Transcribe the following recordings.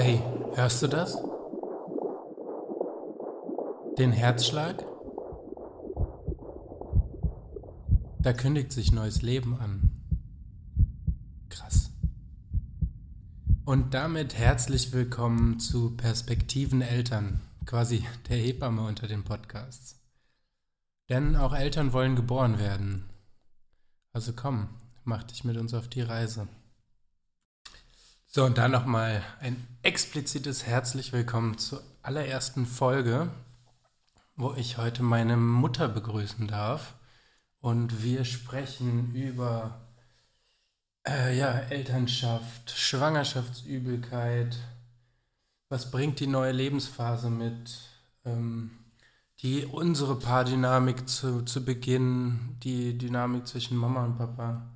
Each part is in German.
Hey, hörst du das? Den Herzschlag? Da kündigt sich neues Leben an. Krass. Und damit herzlich willkommen zu Perspektiven Eltern, quasi der Hebamme unter den Podcasts. Denn auch Eltern wollen geboren werden. Also komm, mach dich mit uns auf die Reise. So, und dann nochmal ein explizites herzlich willkommen zur allerersten Folge, wo ich heute meine Mutter begrüßen darf. Und wir sprechen über äh, ja, Elternschaft, Schwangerschaftsübelkeit, was bringt die neue Lebensphase mit, ähm, die unsere Paardynamik zu, zu Beginn, die Dynamik zwischen Mama und Papa.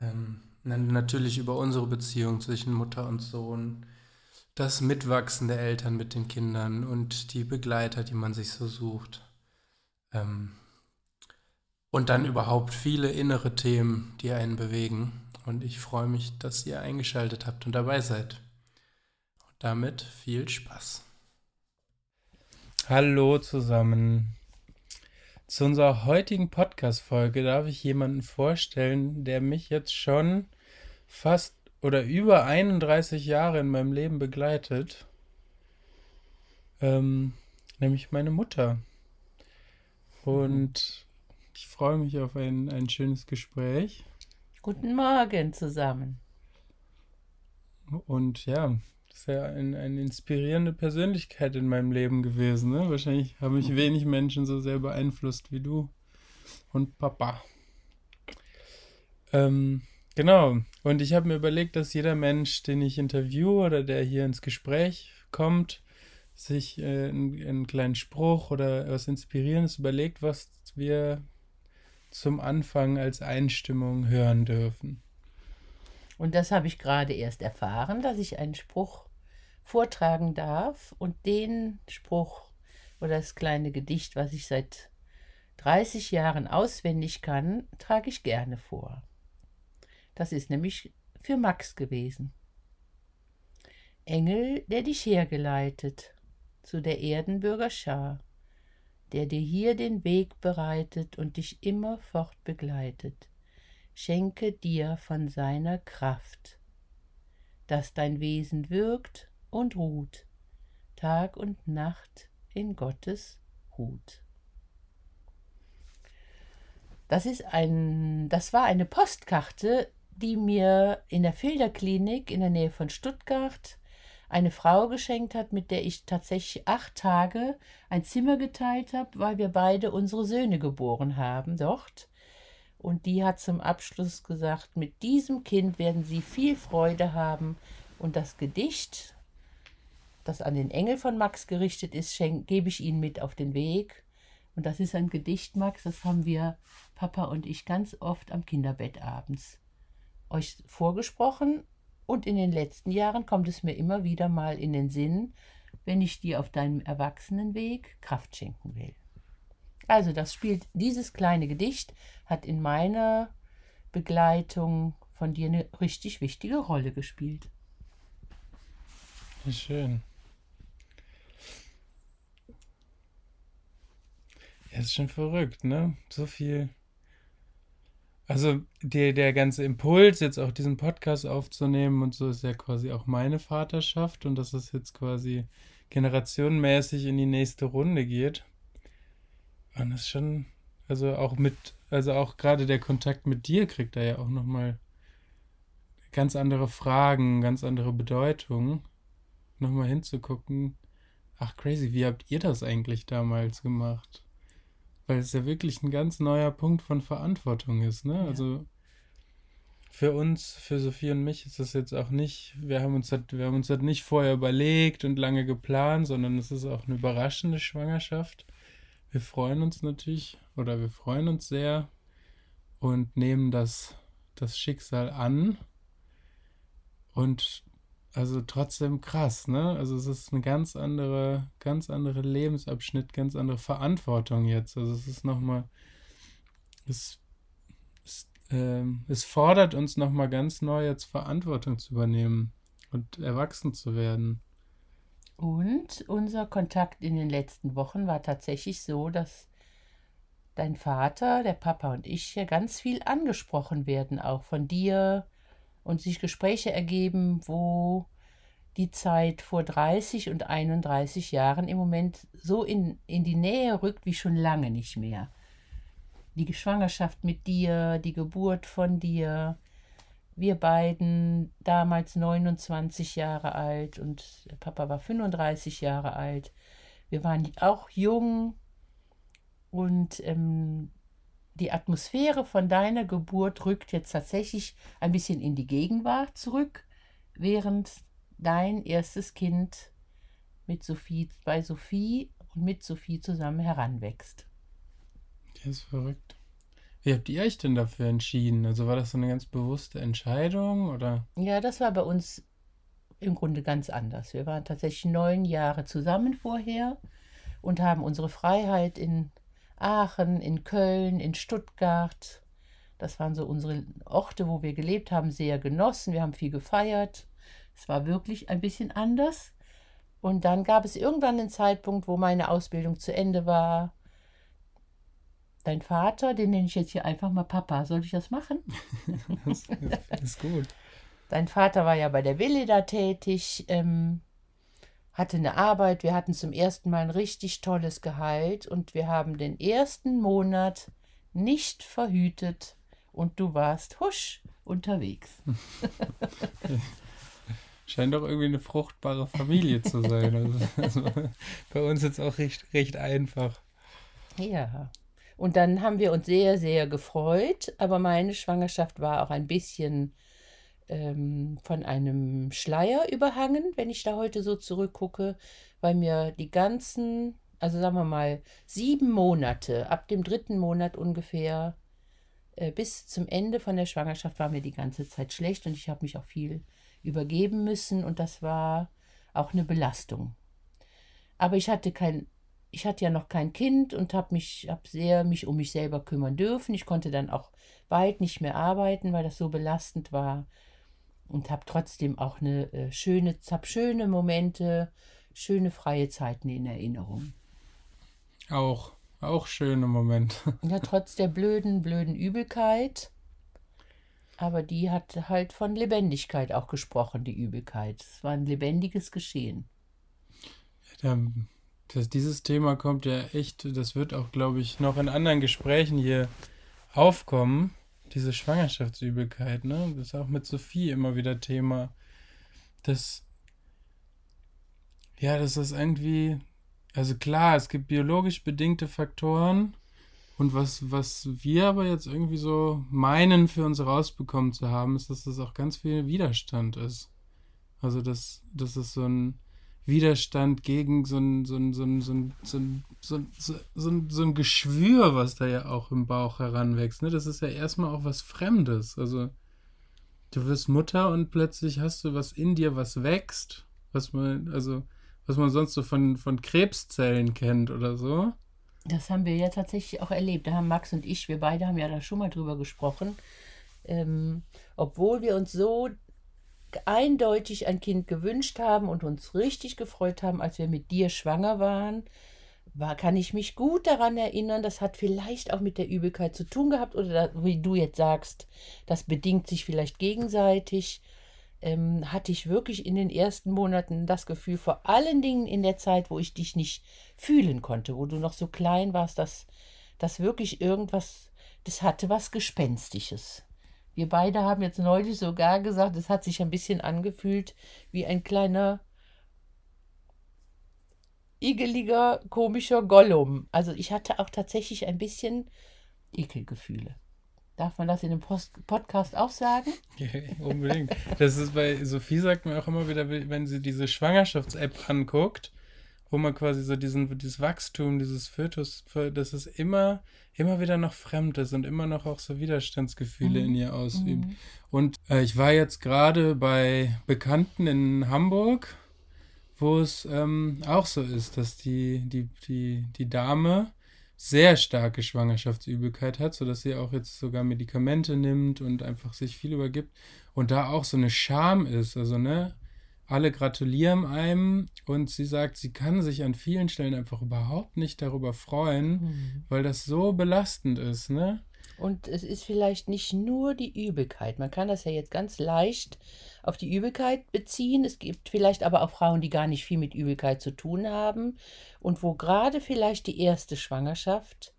Ähm, natürlich über unsere Beziehung zwischen Mutter und Sohn, das Mitwachsen der Eltern mit den Kindern und die Begleiter, die man sich so sucht. Ähm, und dann überhaupt viele innere Themen, die einen bewegen. Und ich freue mich, dass ihr eingeschaltet habt und dabei seid. Und damit viel Spaß. Hallo zusammen. Zu unserer heutigen Podcast-Folge darf ich jemanden vorstellen, der mich jetzt schon fast oder über 31 Jahre in meinem Leben begleitet. Ähm, nämlich meine Mutter. Und ich freue mich auf ein, ein schönes Gespräch. Guten Morgen zusammen. Und ja, ist ja ein, eine inspirierende Persönlichkeit in meinem Leben gewesen. Ne? Wahrscheinlich haben mich wenig Menschen so sehr beeinflusst wie du und Papa. Ähm, genau. Und ich habe mir überlegt, dass jeder Mensch, den ich interviewe oder der hier ins Gespräch kommt, sich äh, einen, einen kleinen Spruch oder was Inspirierendes überlegt, was wir zum Anfang als Einstimmung hören dürfen. Und das habe ich gerade erst erfahren, dass ich einen Spruch vortragen darf. Und den Spruch oder das kleine Gedicht, was ich seit 30 Jahren auswendig kann, trage ich gerne vor. Das ist nämlich für Max gewesen. Engel, der dich hergeleitet zu der Erdenbürger Schar, der dir hier den Weg bereitet und dich immerfort begleitet schenke dir von seiner Kraft, dass dein Wesen wirkt und ruht, Tag und Nacht in Gottes Hut. Das ist ein, das war eine Postkarte, die mir in der Filderklinik in der Nähe von Stuttgart eine Frau geschenkt hat, mit der ich tatsächlich acht Tage ein Zimmer geteilt habe, weil wir beide unsere Söhne geboren haben dort. Und die hat zum Abschluss gesagt, mit diesem Kind werden Sie viel Freude haben. Und das Gedicht, das an den Engel von Max gerichtet ist, gebe ich Ihnen mit auf den Weg. Und das ist ein Gedicht, Max, das haben wir, Papa und ich, ganz oft am Kinderbett abends euch vorgesprochen. Und in den letzten Jahren kommt es mir immer wieder mal in den Sinn, wenn ich dir auf deinem Erwachsenenweg Kraft schenken will. Also das spielt, dieses kleine Gedicht hat in meiner Begleitung von dir eine richtig wichtige Rolle gespielt. Schön. Ja, ist schon verrückt, ne? So viel. Also der, der ganze Impuls, jetzt auch diesen Podcast aufzunehmen und so, ist ja quasi auch meine Vaterschaft und dass es jetzt quasi generationenmäßig in die nächste Runde geht. Und das ist schon, also auch mit, also auch gerade der Kontakt mit dir kriegt da ja auch nochmal ganz andere Fragen, ganz andere Bedeutung. Nochmal hinzugucken, ach crazy, wie habt ihr das eigentlich damals gemacht? Weil es ja wirklich ein ganz neuer Punkt von Verantwortung ist, ne? Ja. Also für uns, für Sophie und mich ist das jetzt auch nicht, wir haben uns das, wir haben uns das nicht vorher überlegt und lange geplant, sondern es ist auch eine überraschende Schwangerschaft wir freuen uns natürlich oder wir freuen uns sehr und nehmen das, das Schicksal an. Und also trotzdem krass, ne? Also es ist eine ganz andere, ganz andere Lebensabschnitt, ganz andere Verantwortung jetzt. Also es ist nochmal, es, es, äh, es fordert uns nochmal ganz neu jetzt Verantwortung zu übernehmen und erwachsen zu werden. Und unser Kontakt in den letzten Wochen war tatsächlich so, dass dein Vater, der Papa und ich hier ganz viel angesprochen werden, auch von dir und sich Gespräche ergeben, wo die Zeit vor 30 und 31 Jahren im Moment so in, in die Nähe rückt wie schon lange nicht mehr. Die Schwangerschaft mit dir, die Geburt von dir, wir beiden damals 29 Jahre alt und Papa war 35 Jahre alt. Wir waren auch jung und ähm, die Atmosphäre von deiner Geburt rückt jetzt tatsächlich ein bisschen in die Gegenwart zurück, während dein erstes Kind mit Sophie, bei Sophie und mit Sophie zusammen heranwächst. Das ist verrückt. Wie habt ihr euch denn dafür entschieden? Also war das so eine ganz bewusste Entscheidung oder? Ja, das war bei uns im Grunde ganz anders. Wir waren tatsächlich neun Jahre zusammen vorher und haben unsere Freiheit in Aachen, in Köln, in Stuttgart, das waren so unsere Orte, wo wir gelebt haben, sehr genossen. Wir haben viel gefeiert. Es war wirklich ein bisschen anders. Und dann gab es irgendwann einen Zeitpunkt, wo meine Ausbildung zu Ende war dein Vater, den nenne ich jetzt hier einfach mal Papa. Soll ich das machen? das ist gut. Dein Vater war ja bei der Willida tätig, ähm, hatte eine Arbeit. Wir hatten zum ersten Mal ein richtig tolles Gehalt und wir haben den ersten Monat nicht verhütet und du warst husch unterwegs. Scheint doch irgendwie eine fruchtbare Familie zu sein. Also, also bei uns jetzt auch recht, recht einfach. Ja. Und dann haben wir uns sehr, sehr gefreut. Aber meine Schwangerschaft war auch ein bisschen ähm, von einem Schleier überhangen, wenn ich da heute so zurückgucke, weil mir die ganzen, also sagen wir mal, sieben Monate, ab dem dritten Monat ungefähr, äh, bis zum Ende von der Schwangerschaft war mir die ganze Zeit schlecht und ich habe mich auch viel übergeben müssen und das war auch eine Belastung. Aber ich hatte kein ich hatte ja noch kein Kind und habe mich hab sehr mich um mich selber kümmern dürfen. Ich konnte dann auch bald nicht mehr arbeiten, weil das so belastend war und habe trotzdem auch eine äh, schöne hab schöne Momente, schöne freie Zeiten in Erinnerung. Auch auch schöne Momente. Ja, trotz der blöden blöden Übelkeit. Aber die hat halt von Lebendigkeit auch gesprochen, die Übelkeit. Es war ein lebendiges Geschehen. Ja, das, dieses Thema kommt ja echt, das wird auch, glaube ich, noch in anderen Gesprächen hier aufkommen. Diese Schwangerschaftsübelkeit, ne? Das ist auch mit Sophie immer wieder Thema. Das, ja, das ist irgendwie, also klar, es gibt biologisch bedingte Faktoren. Und was, was wir aber jetzt irgendwie so meinen, für uns rausbekommen zu haben, ist, dass das auch ganz viel Widerstand ist. Also, dass, dass es so ein, Widerstand gegen so ein, so ein, so ein, so ein, so ein, so ein, so so ein Geschwür, was da ja auch im Bauch heranwächst. Ne? Das ist ja erstmal auch was Fremdes. Also du wirst Mutter und plötzlich hast du was in dir, was wächst, was man, also was man sonst so von, von Krebszellen kennt oder so. Das haben wir ja tatsächlich auch erlebt. Da haben Max und ich, wir beide haben ja da schon mal drüber gesprochen. Ähm, obwohl wir uns so eindeutig ein Kind gewünscht haben und uns richtig gefreut haben, als wir mit dir schwanger waren, war, kann ich mich gut daran erinnern, das hat vielleicht auch mit der Übelkeit zu tun gehabt oder wie du jetzt sagst, das bedingt sich vielleicht gegenseitig. Ähm, hatte ich wirklich in den ersten Monaten das Gefühl, vor allen Dingen in der Zeit, wo ich dich nicht fühlen konnte, wo du noch so klein warst, dass, dass wirklich irgendwas, das hatte was Gespenstisches. Wir beide haben jetzt neulich sogar gesagt, es hat sich ein bisschen angefühlt wie ein kleiner igeliger, komischer Gollum. Also ich hatte auch tatsächlich ein bisschen Ekelgefühle. Darf man das in dem Post Podcast auch sagen? Unbedingt. Das ist bei Sophie sagt mir auch immer wieder, wenn sie diese Schwangerschafts-App anguckt, wo man quasi so diesen, dieses Wachstum, dieses Fötus, das ist immer, immer wieder noch fremd ist und immer noch auch so Widerstandsgefühle mhm. in ihr ausübt. Mhm. Und äh, ich war jetzt gerade bei Bekannten in Hamburg, wo es ähm, auch so ist, dass die, die, die, die Dame sehr starke Schwangerschaftsübelkeit hat, sodass sie auch jetzt sogar Medikamente nimmt und einfach sich viel übergibt und da auch so eine Scham ist. Also, ne, alle gratulieren einem und sie sagt, sie kann sich an vielen Stellen einfach überhaupt nicht darüber freuen, mhm. weil das so belastend ist, ne? Und es ist vielleicht nicht nur die Übelkeit. Man kann das ja jetzt ganz leicht auf die Übelkeit beziehen. Es gibt vielleicht aber auch Frauen, die gar nicht viel mit Übelkeit zu tun haben und wo gerade vielleicht die erste Schwangerschaft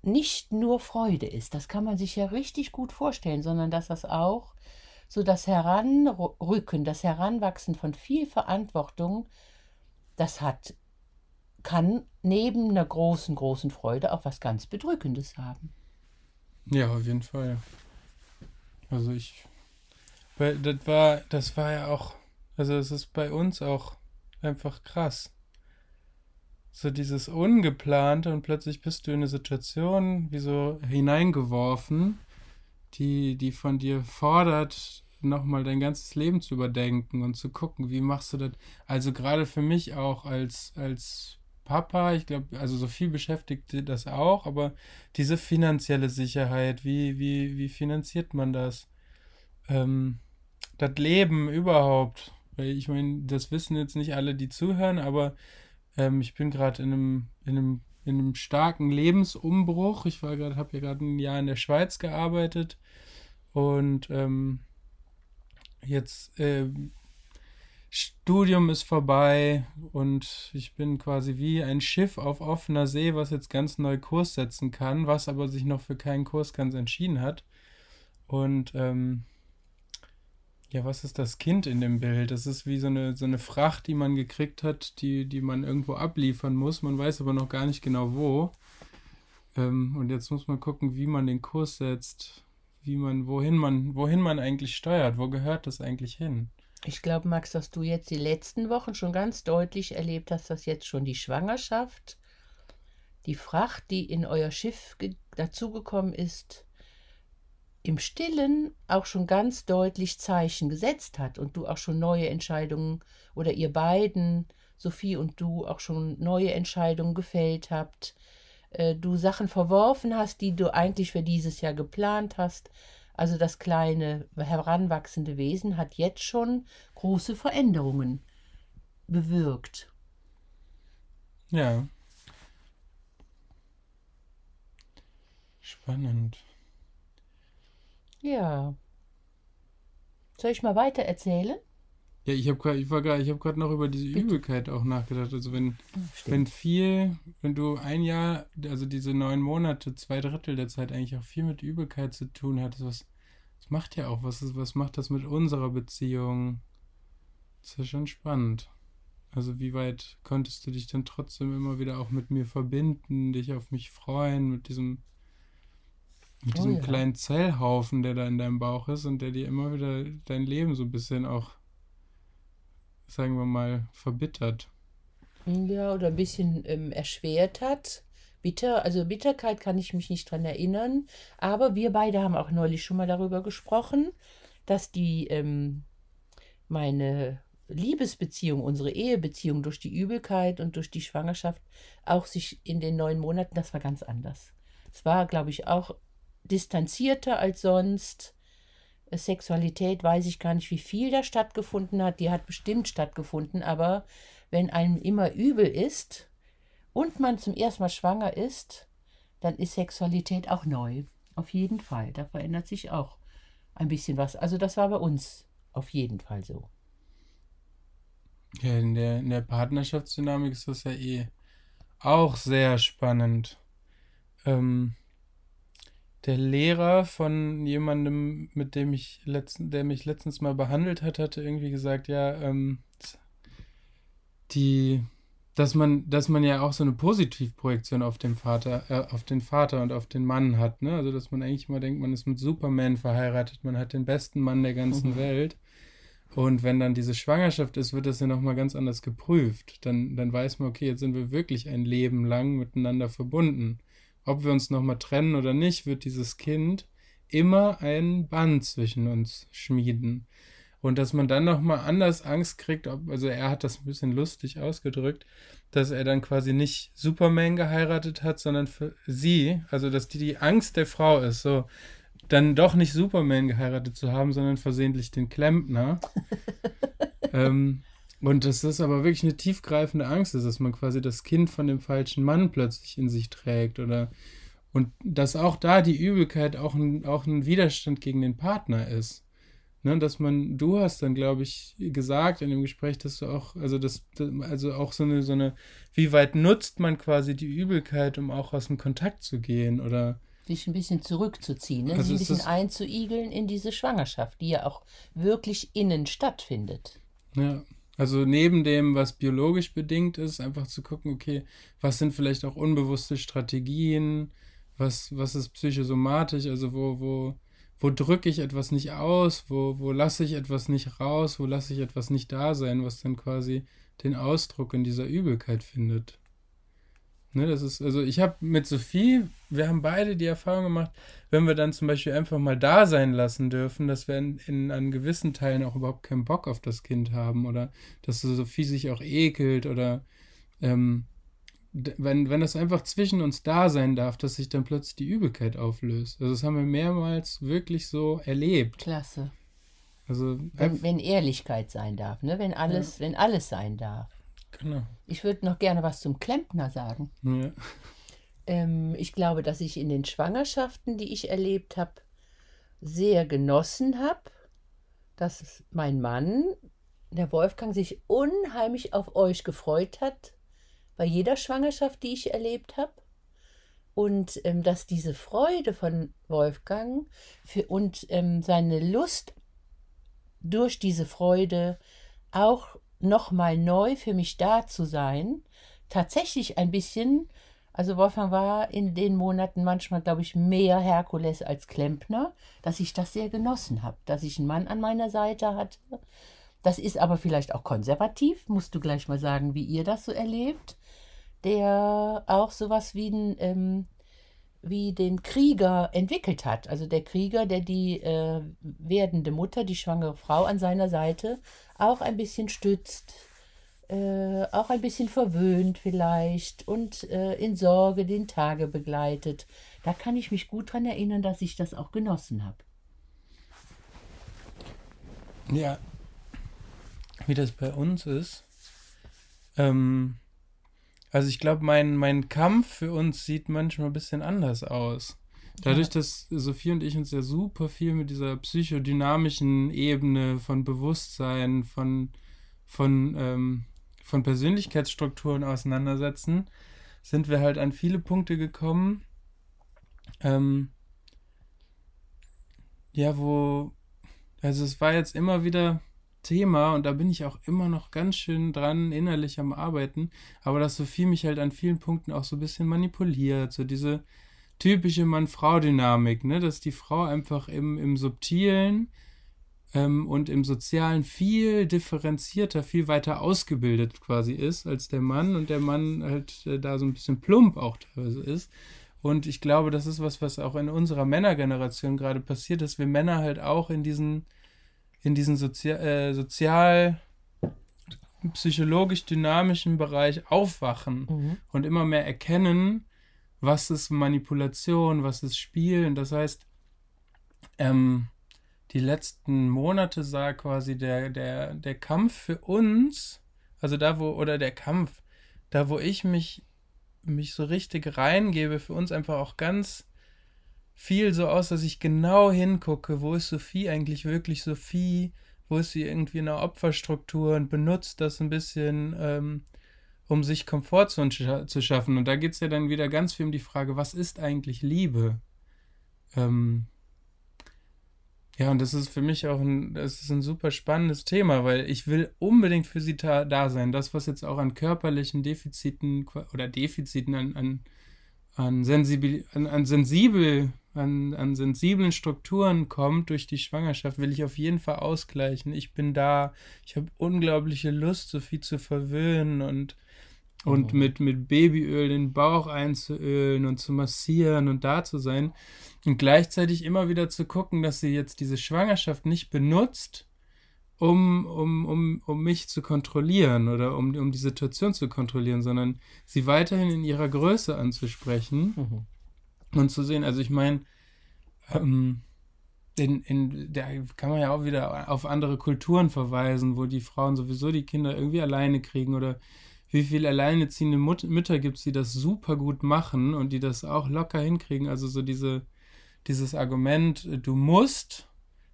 nicht nur Freude ist. Das kann man sich ja richtig gut vorstellen, sondern dass das auch so das Heranrücken, das Heranwachsen von viel Verantwortung, das hat, kann neben einer großen, großen Freude auch was ganz Bedrückendes haben. Ja, auf jeden Fall. Also ich, weil das war, das war ja auch, also es ist bei uns auch einfach krass. So dieses Ungeplante und plötzlich bist du in eine Situation wie so hineingeworfen die, die von dir fordert, nochmal dein ganzes Leben zu überdenken und zu gucken, wie machst du das. Also gerade für mich auch als, als Papa, ich glaube, also so viel beschäftigt das auch, aber diese finanzielle Sicherheit, wie, wie, wie finanziert man das? Ähm, das Leben überhaupt. Weil ich meine, das wissen jetzt nicht alle, die zuhören, aber ähm, ich bin gerade in einem, in einem in einem starken Lebensumbruch. Ich war gerade, habe ja gerade ein Jahr in der Schweiz gearbeitet und ähm, jetzt äh, Studium ist vorbei und ich bin quasi wie ein Schiff auf offener See, was jetzt ganz neu Kurs setzen kann, was aber sich noch für keinen Kurs ganz entschieden hat. Und ähm, ja, was ist das Kind in dem Bild? Das ist wie so eine, so eine Fracht, die man gekriegt hat, die, die man irgendwo abliefern muss. Man weiß aber noch gar nicht genau wo. Ähm, und jetzt muss man gucken, wie man den Kurs setzt, wie man, wohin man, wohin man eigentlich steuert, wo gehört das eigentlich hin? Ich glaube, Max, dass du jetzt die letzten Wochen schon ganz deutlich erlebt hast, dass jetzt schon die Schwangerschaft, die Fracht, die in euer Schiff dazugekommen ist, im Stillen auch schon ganz deutlich Zeichen gesetzt hat und du auch schon neue Entscheidungen oder ihr beiden, Sophie und du, auch schon neue Entscheidungen gefällt habt, äh, du Sachen verworfen hast, die du eigentlich für dieses Jahr geplant hast. Also das kleine heranwachsende Wesen hat jetzt schon große Veränderungen bewirkt. Ja. Spannend. Ja. Soll ich mal weiter erzählen? Ja, ich habe gerade, ich war gerade, ich habe gerade noch über diese Bitte? Übelkeit auch nachgedacht. Also wenn, wenn viel, wenn du ein Jahr, also diese neun Monate, zwei Drittel der Zeit eigentlich auch viel mit Übelkeit zu tun hattest, was, das macht ja auch was, was macht das mit unserer Beziehung? Das ist ja schon spannend. Also wie weit konntest du dich dann trotzdem immer wieder auch mit mir verbinden, dich auf mich freuen, mit diesem mit oh diesem ja. kleinen Zellhaufen, der da in deinem Bauch ist und der dir immer wieder dein Leben so ein bisschen auch, sagen wir mal, verbittert. Ja, oder ein bisschen ähm, erschwert hat. Bitter, also Bitterkeit kann ich mich nicht dran erinnern, aber wir beide haben auch neulich schon mal darüber gesprochen, dass die ähm, meine Liebesbeziehung, unsere Ehebeziehung durch die Übelkeit und durch die Schwangerschaft auch sich in den neun Monaten, das war ganz anders. Es war, glaube ich, auch distanzierter als sonst. Sexualität weiß ich gar nicht, wie viel da stattgefunden hat. Die hat bestimmt stattgefunden, aber wenn einem immer übel ist und man zum ersten Mal schwanger ist, dann ist Sexualität auch neu. Auf jeden Fall. Da verändert sich auch ein bisschen was. Also das war bei uns auf jeden Fall so. Ja, in der, in der Partnerschaftsdynamik ist das ja eh auch sehr spannend. Ähm, der Lehrer von jemandem, mit dem ich letzten, der mich letztens mal behandelt hat, hatte irgendwie gesagt, ja, ähm, die, dass man, dass man ja auch so eine Positivprojektion auf den Vater, äh, auf den Vater und auf den Mann hat, ne? Also dass man eigentlich immer denkt, man ist mit Superman verheiratet, man hat den besten Mann der ganzen mhm. Welt. Und wenn dann diese Schwangerschaft ist, wird das ja nochmal ganz anders geprüft. Dann, dann weiß man, okay, jetzt sind wir wirklich ein Leben lang miteinander verbunden ob wir uns nochmal trennen oder nicht, wird dieses Kind immer ein Band zwischen uns schmieden. Und dass man dann nochmal anders Angst kriegt, ob, also er hat das ein bisschen lustig ausgedrückt, dass er dann quasi nicht Superman geheiratet hat, sondern für sie, also dass die die Angst der Frau ist, so, dann doch nicht Superman geheiratet zu haben, sondern versehentlich den Klempner. ähm, und das ist aber wirklich eine tiefgreifende Angst, dass man quasi das Kind von dem falschen Mann plötzlich in sich trägt oder und dass auch da die Übelkeit auch ein, auch ein Widerstand gegen den Partner ist. Ne, dass man, du hast dann, glaube ich, gesagt in dem Gespräch, dass du auch, also das, also auch so eine, so eine, wie weit nutzt man quasi die Übelkeit, um auch aus dem Kontakt zu gehen oder sich ein bisschen zurückzuziehen, ne? also sich ein bisschen einzuigeln in diese Schwangerschaft, die ja auch wirklich innen stattfindet. Ja, also neben dem, was biologisch bedingt ist, einfach zu gucken, okay, was sind vielleicht auch unbewusste Strategien, was, was ist psychosomatisch, also wo, wo, wo drücke ich etwas nicht aus, wo, wo lasse ich etwas nicht raus, wo lasse ich etwas nicht da sein, was dann quasi den Ausdruck in dieser Übelkeit findet. Ne, das ist, also ich habe mit Sophie, wir haben beide die Erfahrung gemacht, wenn wir dann zum Beispiel einfach mal da sein lassen dürfen, dass wir in, in an gewissen Teilen auch überhaupt keinen Bock auf das Kind haben oder dass Sophie sich auch ekelt oder ähm, wenn, wenn das einfach zwischen uns da sein darf, dass sich dann plötzlich die Übelkeit auflöst. Also das haben wir mehrmals wirklich so erlebt. Klasse. Also wenn, wenn Ehrlichkeit sein darf, ne? Wenn alles, ja. wenn alles sein darf. Genau. Ich würde noch gerne was zum Klempner sagen. Ja. Ähm, ich glaube, dass ich in den Schwangerschaften, die ich erlebt habe, sehr genossen habe, dass mein Mann, der Wolfgang, sich unheimlich auf euch gefreut hat, bei jeder Schwangerschaft, die ich erlebt habe. Und ähm, dass diese Freude von Wolfgang für, und ähm, seine Lust durch diese Freude auch nochmal neu für mich da zu sein, tatsächlich ein bisschen, also Wolfgang war in den Monaten manchmal, glaube ich, mehr Herkules als Klempner, dass ich das sehr genossen habe, dass ich einen Mann an meiner Seite hatte. Das ist aber vielleicht auch konservativ, musst du gleich mal sagen, wie ihr das so erlebt der auch sowas wie, ein, ähm, wie den Krieger entwickelt hat. Also der Krieger, der die äh, werdende Mutter, die schwangere Frau an seiner Seite auch ein bisschen stützt, äh, auch ein bisschen verwöhnt vielleicht und äh, in Sorge den Tage begleitet. Da kann ich mich gut daran erinnern, dass ich das auch genossen habe. Ja, wie das bei uns ist. Ähm, also ich glaube, mein, mein Kampf für uns sieht manchmal ein bisschen anders aus. Dadurch, dass Sophie und ich uns ja super viel mit dieser psychodynamischen Ebene von Bewusstsein, von, von, ähm, von Persönlichkeitsstrukturen auseinandersetzen, sind wir halt an viele Punkte gekommen, ähm, ja, wo, also es war jetzt immer wieder Thema und da bin ich auch immer noch ganz schön dran, innerlich am Arbeiten. Aber dass Sophie mich halt an vielen Punkten auch so ein bisschen manipuliert. So diese typische Mann-Frau-Dynamik, ne? dass die Frau einfach im, im Subtilen ähm, und im Sozialen viel differenzierter, viel weiter ausgebildet quasi ist als der Mann und der Mann halt äh, da so ein bisschen plump auch teilweise ist. Und ich glaube, das ist was, was auch in unserer Männergeneration gerade passiert, dass wir Männer halt auch in diesen in diesen Sozi äh, sozial psychologisch dynamischen Bereich aufwachen mhm. und immer mehr erkennen, was ist Manipulation, was ist Spiel. Und das heißt, ähm, die letzten Monate sah quasi der, der, der Kampf für uns, also da wo, oder der Kampf, da wo ich mich, mich so richtig reingebe, für uns einfach auch ganz viel so aus, dass ich genau hingucke, wo ist Sophie eigentlich wirklich Sophie, wo ist sie irgendwie in der Opferstruktur und benutzt das ein bisschen, ähm, um sich Komfort zu, zu schaffen. Und da geht es ja dann wieder ganz viel um die Frage, was ist eigentlich Liebe? Ähm, ja, und das ist für mich auch ein, das ist ein super spannendes Thema, weil ich will unbedingt für sie da, da sein. Das, was jetzt auch an körperlichen Defiziten oder Defiziten an, an, an, sensibil, an, an sensibel an, an sensiblen Strukturen kommt durch die Schwangerschaft, will ich auf jeden Fall ausgleichen. Ich bin da, ich habe unglaubliche Lust, Sophie zu verwöhnen und, und oh. mit, mit Babyöl den Bauch einzuölen und zu massieren und da zu sein. Und gleichzeitig immer wieder zu gucken, dass sie jetzt diese Schwangerschaft nicht benutzt, um, um, um, um mich zu kontrollieren oder um, um die Situation zu kontrollieren, sondern sie weiterhin in ihrer Größe anzusprechen. Mhm und zu sehen. Also ich meine, ähm, in, in, da kann man ja auch wieder auf andere Kulturen verweisen, wo die Frauen sowieso die Kinder irgendwie alleine kriegen oder wie viele alleineziehende Mut Mütter gibt es, die das super gut machen und die das auch locker hinkriegen. Also so diese, dieses Argument, du musst,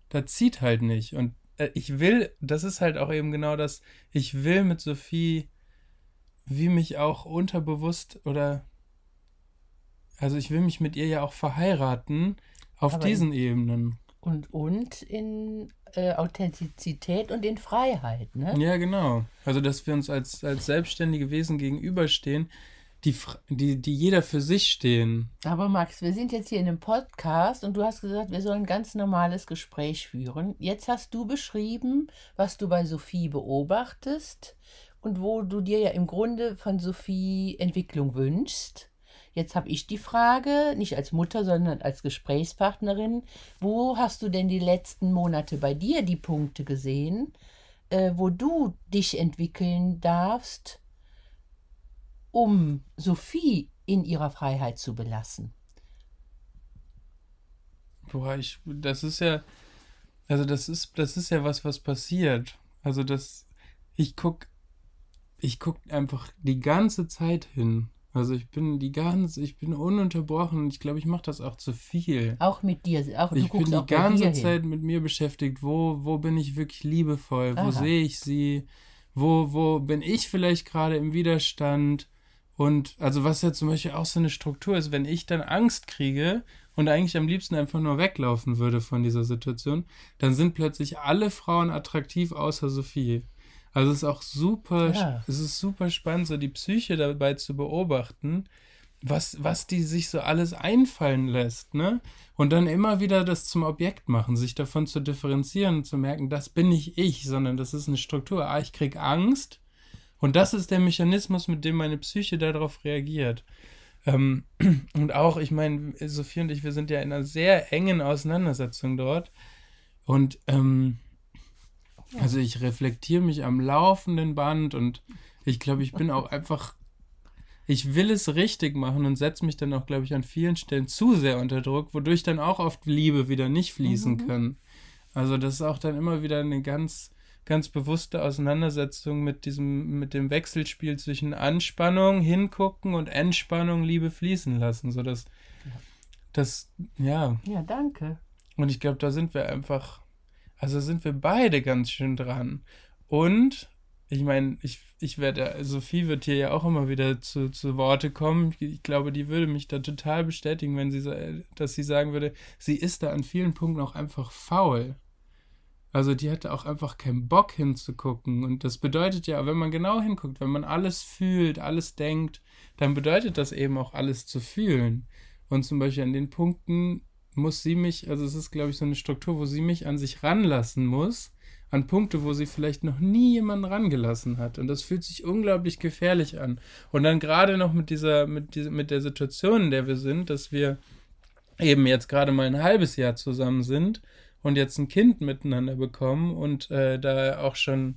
das zieht halt nicht. Und äh, ich will, das ist halt auch eben genau das, ich will mit Sophie wie mich auch unterbewusst oder also ich will mich mit ihr ja auch verheiraten auf Aber diesen Ebenen. Und, und in äh, Authentizität und in Freiheit, ne? Ja, genau. Also, dass wir uns als, als selbstständige Wesen gegenüberstehen, die, die, die jeder für sich stehen. Aber Max, wir sind jetzt hier in einem Podcast und du hast gesagt, wir sollen ein ganz normales Gespräch führen. Jetzt hast du beschrieben, was du bei Sophie beobachtest und wo du dir ja im Grunde von Sophie Entwicklung wünschst. Jetzt habe ich die Frage, nicht als Mutter, sondern als Gesprächspartnerin, wo hast du denn die letzten Monate bei dir die Punkte gesehen, äh, wo du dich entwickeln darfst, um Sophie in ihrer Freiheit zu belassen? Boah, ich, das ist ja, also das ist, das ist ja was, was passiert. Also das, ich guck, ich guck einfach die ganze Zeit hin. Also ich bin die ganze, ich bin ununterbrochen und ich glaube, ich mache das auch zu viel. Auch mit dir, auch ich bin die ganze Zeit hin. mit mir beschäftigt. Wo, wo bin ich wirklich liebevoll? Aha. Wo sehe ich sie? Wo, wo bin ich vielleicht gerade im Widerstand? Und also was ja zum Beispiel auch so eine Struktur ist, wenn ich dann Angst kriege und eigentlich am liebsten einfach nur weglaufen würde von dieser Situation, dann sind plötzlich alle Frauen attraktiv außer Sophie. Also es ist auch super, ja. es ist super spannend, so die Psyche dabei zu beobachten, was, was die sich so alles einfallen lässt, ne? Und dann immer wieder das zum Objekt machen, sich davon zu differenzieren und zu merken, das bin nicht ich, sondern das ist eine Struktur. Ah, ich krieg Angst und das ist der Mechanismus, mit dem meine Psyche darauf reagiert. Ähm, und auch, ich meine, Sophie und ich, wir sind ja in einer sehr engen Auseinandersetzung dort. Und ähm, also ich reflektiere mich am laufenden Band und ich glaube, ich bin auch einfach, ich will es richtig machen und setze mich dann auch, glaube ich, an vielen Stellen zu sehr unter Druck, wodurch dann auch oft Liebe wieder nicht fließen mhm. kann. Also das ist auch dann immer wieder eine ganz, ganz bewusste Auseinandersetzung mit diesem, mit dem Wechselspiel zwischen Anspannung, hingucken und Entspannung, Liebe fließen lassen. So dass das, ja. Ja, danke. Und ich glaube, da sind wir einfach also sind wir beide ganz schön dran. Und ich meine, ich, ich werde, Sophie wird hier ja auch immer wieder zu, zu Worte kommen. Ich glaube, die würde mich da total bestätigen, wenn sie, dass sie sagen würde, sie ist da an vielen Punkten auch einfach faul. Also die hatte auch einfach keinen Bock hinzugucken. Und das bedeutet ja, wenn man genau hinguckt, wenn man alles fühlt, alles denkt, dann bedeutet das eben auch alles zu fühlen. Und zum Beispiel an den Punkten, muss sie mich, also es ist, glaube ich, so eine Struktur, wo sie mich an sich ranlassen muss, an Punkte, wo sie vielleicht noch nie jemanden rangelassen hat. Und das fühlt sich unglaublich gefährlich an. Und dann gerade noch mit dieser, mit dieser, mit der Situation, in der wir sind, dass wir eben jetzt gerade mal ein halbes Jahr zusammen sind und jetzt ein Kind miteinander bekommen und äh, da auch schon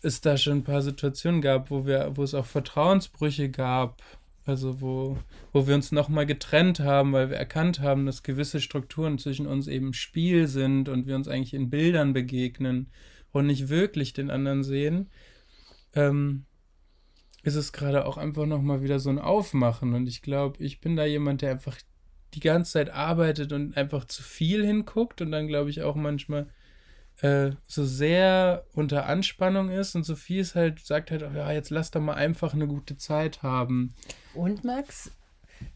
es da schon ein paar Situationen gab, wo wir, wo es auch Vertrauensbrüche gab, also wo, wo wir uns nochmal getrennt haben, weil wir erkannt haben, dass gewisse Strukturen zwischen uns eben Spiel sind und wir uns eigentlich in Bildern begegnen und nicht wirklich den anderen sehen, ähm, ist es gerade auch einfach nochmal wieder so ein Aufmachen. Und ich glaube, ich bin da jemand, der einfach die ganze Zeit arbeitet und einfach zu viel hinguckt und dann glaube ich auch manchmal äh, so sehr unter Anspannung ist und Sophie ist halt, sagt halt, ja, jetzt lass doch mal einfach eine gute Zeit haben. Und Max,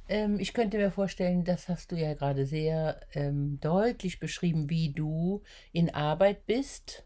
ähm, ich könnte mir vorstellen, das hast du ja gerade sehr ähm, deutlich beschrieben, wie du in Arbeit bist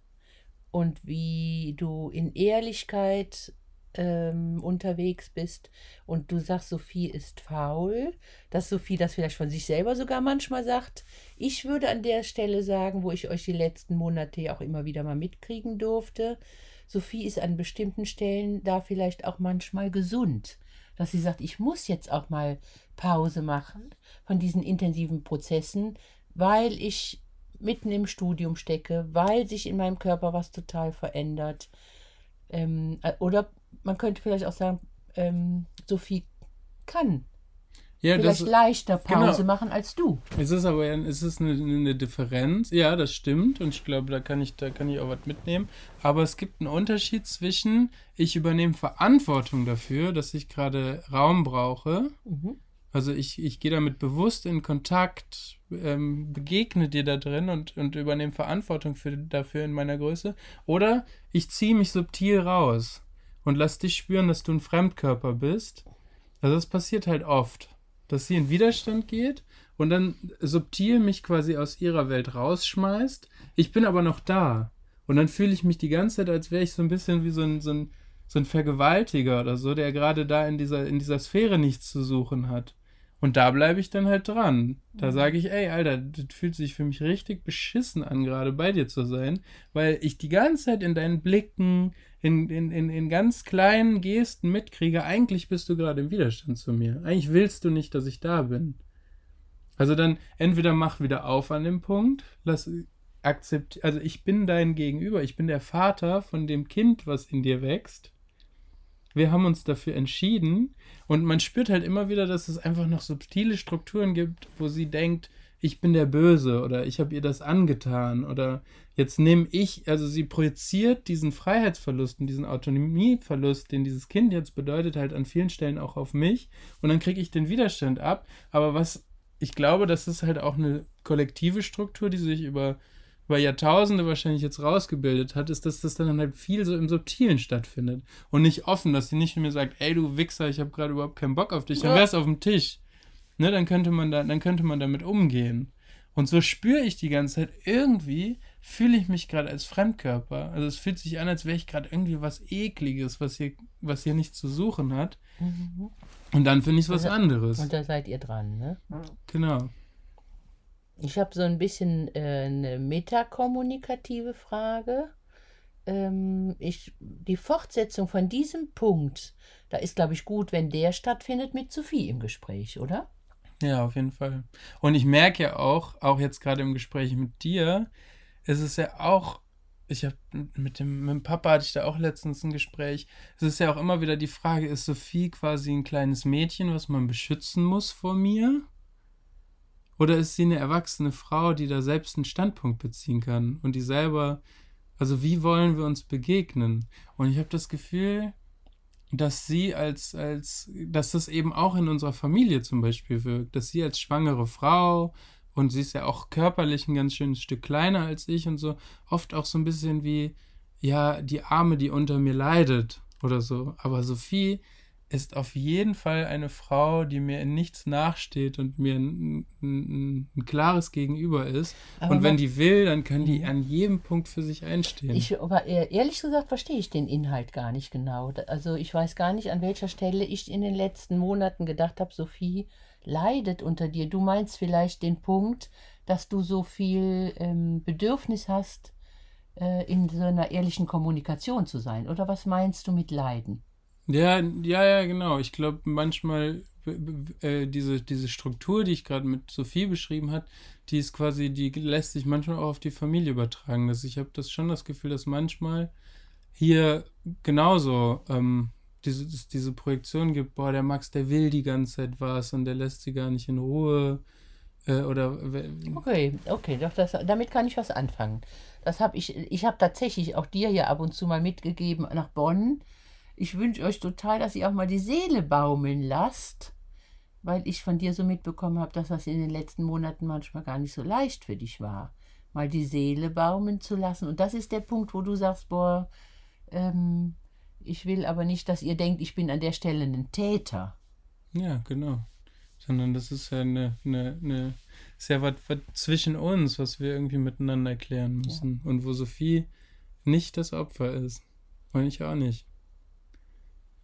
und wie du in Ehrlichkeit ähm, unterwegs bist und du sagst, Sophie ist faul, dass Sophie das vielleicht von sich selber sogar manchmal sagt. Ich würde an der Stelle sagen, wo ich euch die letzten Monate ja auch immer wieder mal mitkriegen durfte, Sophie ist an bestimmten Stellen da vielleicht auch manchmal gesund, dass sie sagt, ich muss jetzt auch mal Pause machen von diesen intensiven Prozessen, weil ich mitten im Studium stecke, weil sich in meinem Körper was total verändert. Ähm, äh, oder man könnte vielleicht auch sagen, ähm, Sophie kann. Ja, vielleicht das, leichter Pause genau. machen als du. es ist aber es ist eine, eine Differenz. Ja, das stimmt. Und ich glaube, da kann ich, da kann ich auch was mitnehmen. Aber es gibt einen Unterschied zwischen, ich übernehme Verantwortung dafür, dass ich gerade Raum brauche. Mhm. Also ich, ich gehe damit bewusst in Kontakt, ähm, begegne dir da drin und, und übernehme Verantwortung für, dafür in meiner Größe. Oder ich ziehe mich subtil raus und lass dich spüren, dass du ein Fremdkörper bist. Also das passiert halt oft, dass sie in Widerstand geht und dann subtil mich quasi aus ihrer Welt rausschmeißt. Ich bin aber noch da. Und dann fühle ich mich die ganze Zeit, als wäre ich so ein bisschen wie so ein, so ein, so ein Vergewaltiger oder so, der gerade da in dieser, in dieser Sphäre nichts zu suchen hat. Und da bleibe ich dann halt dran. Da sage ich, ey, Alter, das fühlt sich für mich richtig beschissen an, gerade bei dir zu sein, weil ich die ganze Zeit in deinen Blicken, in, in, in, in ganz kleinen Gesten mitkriege, eigentlich bist du gerade im Widerstand zu mir. Eigentlich willst du nicht, dass ich da bin. Also dann entweder mach wieder auf an dem Punkt, lass akzept, also ich bin dein Gegenüber, ich bin der Vater von dem Kind, was in dir wächst. Wir haben uns dafür entschieden und man spürt halt immer wieder, dass es einfach noch subtile Strukturen gibt, wo sie denkt, ich bin der Böse oder ich habe ihr das angetan oder jetzt nehme ich, also sie projiziert diesen Freiheitsverlust und diesen Autonomieverlust, den dieses Kind jetzt bedeutet, halt an vielen Stellen auch auf mich und dann kriege ich den Widerstand ab. Aber was ich glaube, das ist halt auch eine kollektive Struktur, die sich über, über Jahrtausende wahrscheinlich jetzt rausgebildet hat, ist, dass das dann halt viel so im Subtilen stattfindet und nicht offen, dass sie nicht mir sagt, ey du Wichser, ich habe gerade überhaupt keinen Bock auf dich, dann wär's auf dem Tisch. Ne, dann könnte man da, dann könnte man damit umgehen. Und so spüre ich die ganze Zeit, irgendwie fühle ich mich gerade als Fremdkörper. Also es fühlt sich an, als wäre ich gerade irgendwie was Ekliges, was hier, was hier nichts zu suchen hat. Mhm. Und dann finde ich es was Also- anderes. Und da seid ihr dran, ne? Genau. Ich habe so ein bisschen äh, eine metakommunikative Frage. Ähm, ich, die Fortsetzung von diesem Punkt, da ist, glaube ich, gut, wenn der stattfindet mit Sophie im Gespräch, oder? Ja, auf jeden Fall. Und ich merke ja auch, auch jetzt gerade im Gespräch mit dir, ist es ja auch, ich habe mit dem, mit dem Papa hatte ich da auch letztens ein Gespräch. Es ist ja auch immer wieder die Frage, ist Sophie quasi ein kleines Mädchen, was man beschützen muss vor mir? Oder ist sie eine erwachsene Frau, die da selbst einen Standpunkt beziehen kann und die selber, also wie wollen wir uns begegnen? Und ich habe das Gefühl, dass sie als, als, dass das eben auch in unserer Familie zum Beispiel wirkt, dass sie als schwangere Frau und sie ist ja auch körperlich ein ganz schönes Stück kleiner als ich und so, oft auch so ein bisschen wie, ja, die Arme, die unter mir leidet oder so. Aber Sophie ist auf jeden Fall eine Frau, die mir in nichts nachsteht und mir ein, ein, ein klares Gegenüber ist. Aber und wenn die will, dann kann die Mhm. an jedem Punkt für sich einstehen. Ich, aber ehr- ehrlich gesagt verstehe ich den Inhalt gar nicht genau. Also ich weiß gar nicht, an welcher Stelle ich in den letzten Monaten gedacht habe, Sophie leidet unter dir. Du meinst vielleicht den Punkt, dass du so viel ähm, Bedürfnis hast, äh, in so einer ehrlichen Kommunikation zu sein. Oder was meinst du mit Leiden? Ja, ja, ja, genau. Ich glaube, manchmal äh, diese, diese Struktur, die ich gerade mit Sophie beschrieben hat, die ist quasi, die lässt sich manchmal auch auf die Familie übertragen. Dass ich habe das schon das Gefühl, dass manchmal hier genauso ähm, diese, es diese Projektion gibt, boah, der Max, der will die ganze Zeit was und der lässt sie gar nicht in Ruhe. Äh, oder Okay, okay, doch das, damit kann ich was anfangen. Das habe ich, ich habe tatsächlich auch dir ja ab und zu mal mitgegeben nach Bonn. Ich wünsche euch total, dass ihr auch mal die Seele baumeln lasst, weil ich von dir so mitbekommen habe, dass das in den letzten Monaten manchmal gar nicht so leicht für dich war, mal die Seele baumeln zu lassen. Und das ist der Punkt, wo du sagst, boah, ähm, ich will aber nicht, dass ihr denkt, ich bin an der Stelle ein Täter. Ja, genau. Sondern das ist ja eine, eine, eine ist ja was, was zwischen uns, was wir irgendwie miteinander klären müssen. Und wo Sophie nicht das Opfer ist. Und ich auch nicht.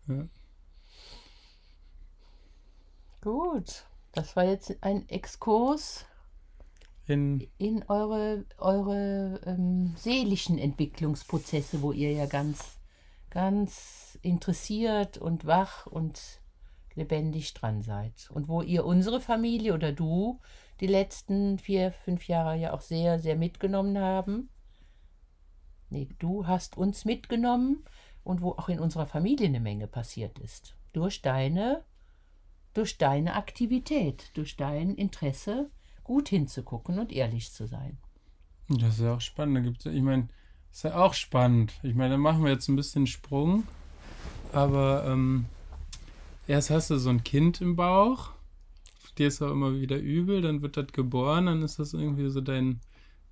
Ja. Gut, das war jetzt ein Exkurs In, in eure, eure ähm, seelischen Entwicklungsprozesse, wo ihr ja ganz, ganz interessiert und wach und lebendig dran seid. Und wo ihr unsere Familie oder du die letzten vier, fünf Jahre ja auch sehr, sehr mitgenommen haben. Nee, du hast uns mitgenommen und wo auch in unserer Familie eine Menge passiert ist. Durch deine durch deine Aktivität, durch dein Interesse gut hinzugucken und ehrlich zu sein. Das ist ja auch spannend. Da gibt's, ich meine, ist ja auch spannend. Ich meine, da machen wir jetzt ein bisschen Sprung. Aber ähm, erst hast du so ein Kind im Bauch, dir ist auch immer wieder übel, dann wird das geboren, dann ist das irgendwie so dein,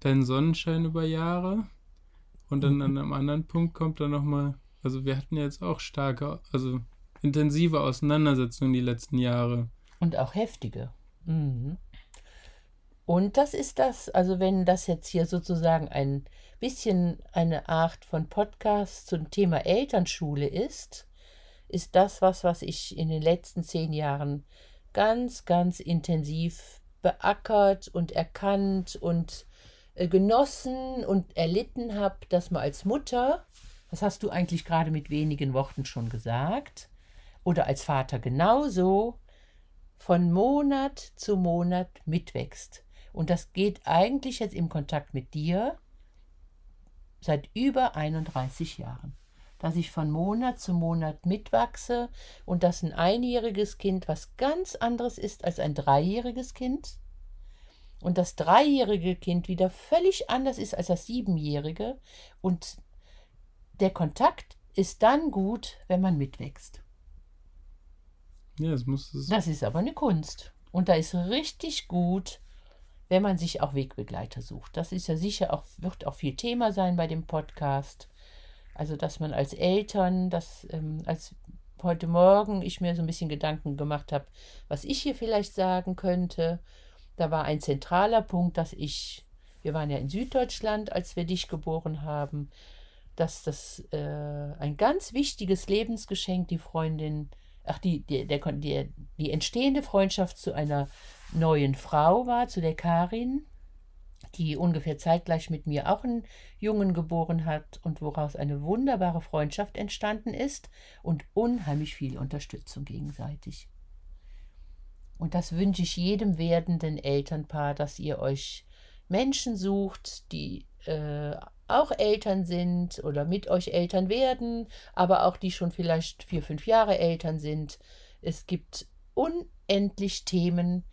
dein Sonnenschein über Jahre. Und dann an einem anderen Punkt kommt dann nochmal, also wir hatten jetzt auch starke, also intensive Auseinandersetzungen die letzten Jahre. Und auch heftige. Mhm. Und das ist das, also wenn das jetzt hier sozusagen ein bisschen eine Art von Podcast zum Thema Elternschule ist, ist das was, was ich in den letzten zehn Jahren ganz, ganz intensiv beackert und erkannt und äh, genossen und erlitten habe, dass man als Mutter, das hast du eigentlich gerade mit wenigen Worten schon gesagt, oder als Vater genauso, von Monat zu Monat mitwächst. Und das geht eigentlich jetzt im Kontakt mit dir seit über 31 Jahren. Dass ich von Monat zu Monat mitwachse und dass ein einjähriges Kind was ganz anderes ist als ein dreijähriges Kind. Und das dreijährige Kind wieder völlig anders ist als das siebenjährige. Und der Kontakt ist dann gut, wenn man mitwächst. Ja, es muss es. Das ist aber eine Kunst. Und da ist richtig gut, wenn man sich auch Wegbegleiter sucht. Das ist ja sicher auch, wird auch viel Thema sein bei dem Podcast. Also, dass man als Eltern, dass ähm, als heute Morgen ich mir so ein bisschen Gedanken gemacht habe, was ich hier vielleicht sagen könnte. Da war ein zentraler Punkt, dass ich, wir waren ja in Süddeutschland, als wir dich geboren haben, dass das äh, ein ganz wichtiges Lebensgeschenk die Freundin, ach, die, die, der, die, die entstehende Freundschaft zu einer neuen Frau war, zu der Karin, die ungefähr zeitgleich mit mir auch einen Jungen geboren hat und woraus eine wunderbare Freundschaft entstanden ist und unheimlich viel Unterstützung gegenseitig. Und das wünsche ich jedem werdenden Elternpaar, dass ihr euch Menschen sucht, die äh, auch Eltern sind oder mit euch Eltern werden, aber auch die schon vielleicht vier, fünf Jahre Eltern sind. Es gibt unendlich Themen,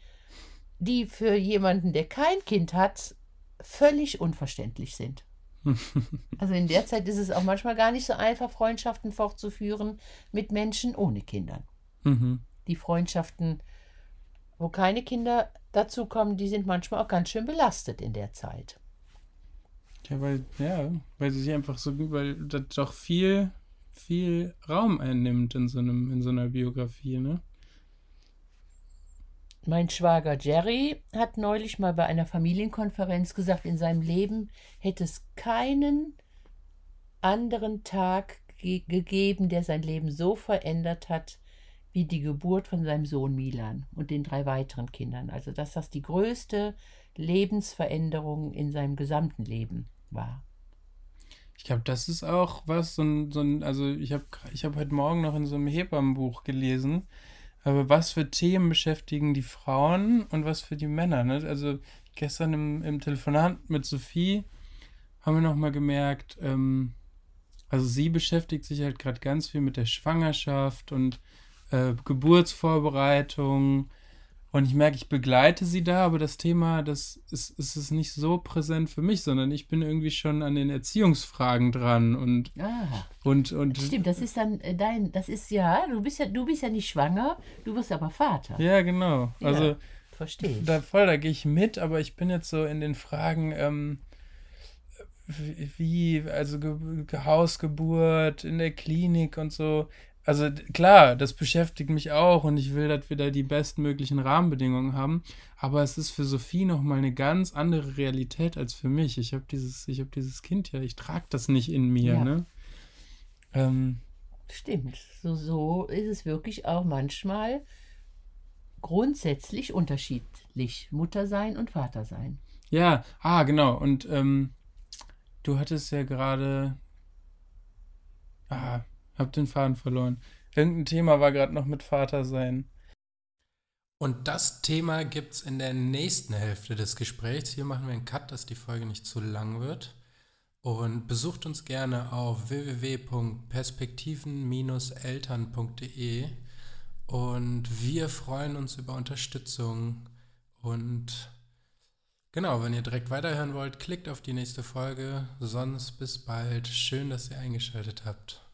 die für jemanden, der kein Kind hat, völlig unverständlich sind. also in der Zeit ist es auch manchmal gar nicht so einfach, Freundschaften fortzuführen mit Menschen ohne Kindern. Mhm. Die Freundschaften, wo keine Kinder dazukommen, die sind manchmal auch ganz schön belastet in der Zeit. Ja, weil, ja, weil sie sich einfach so, weil das doch viel, viel Raum einnimmt in so einem, in so einer Biografie, ne? Mein Schwager Jerry hat neulich mal bei einer Familienkonferenz gesagt, in seinem Leben hätte es keinen anderen Tag ge gegeben, der sein Leben so verändert hat wie die Geburt von seinem Sohn Milan und den drei weiteren Kindern. Also dass das die größte Lebensveränderung in seinem gesamten Leben war. Ich glaube, das ist auch was, so ein, so ein also ich habe ich hab heute Morgen noch in so einem Hebammenbuch gelesen, aber was für Themen beschäftigen die Frauen und was für die Männer? Ne? Also gestern im, im Telefonat mit Sophie haben wir nochmal gemerkt, ähm, also sie beschäftigt sich halt gerade ganz viel mit der Schwangerschaft und äh, Geburtsvorbereitung und ich merke, ich begleite sie da, aber das Thema, das ist, ist es nicht so präsent für mich, sondern ich bin irgendwie schon an den Erziehungsfragen dran und ah, und und stimmt, das ist dann äh, dein, das ist ja, du bist ja, du bist ja nicht schwanger, du wirst aber Vater. Ja, genau. Ja, also verstehe. Da voll, da gehe ich mit, aber ich bin jetzt so in den Fragen. Ähm, wie, also Ge Hausgeburt in der Klinik und so, also klar, das beschäftigt mich auch und ich will, dass wir da die bestmöglichen Rahmenbedingungen haben. Aber es ist für Sophie nochmal eine ganz andere Realität als für mich. Ich habe dieses, ich habe dieses Kind ja, ich trage das nicht in mir, ja. ne? Ähm, Stimmt. So, so ist es wirklich auch manchmal grundsätzlich unterschiedlich. Mutter sein und Vater sein. Ja, ah, genau. Und ähm, du hattest ja gerade. Ah, hab den Faden verloren. Irgendein Thema war gerade noch mit Vater sein. Und das Thema gibt es in der nächsten Hälfte des Gesprächs. Hier machen wir einen Cut, dass die Folge nicht zu lang wird. Und besucht uns gerne auf www.perspektiven-eltern.de Und wir freuen uns über Unterstützung. Und genau, wenn ihr direkt weiterhören wollt, klickt auf die nächste Folge. Sonst bis bald. Schön, dass ihr eingeschaltet habt.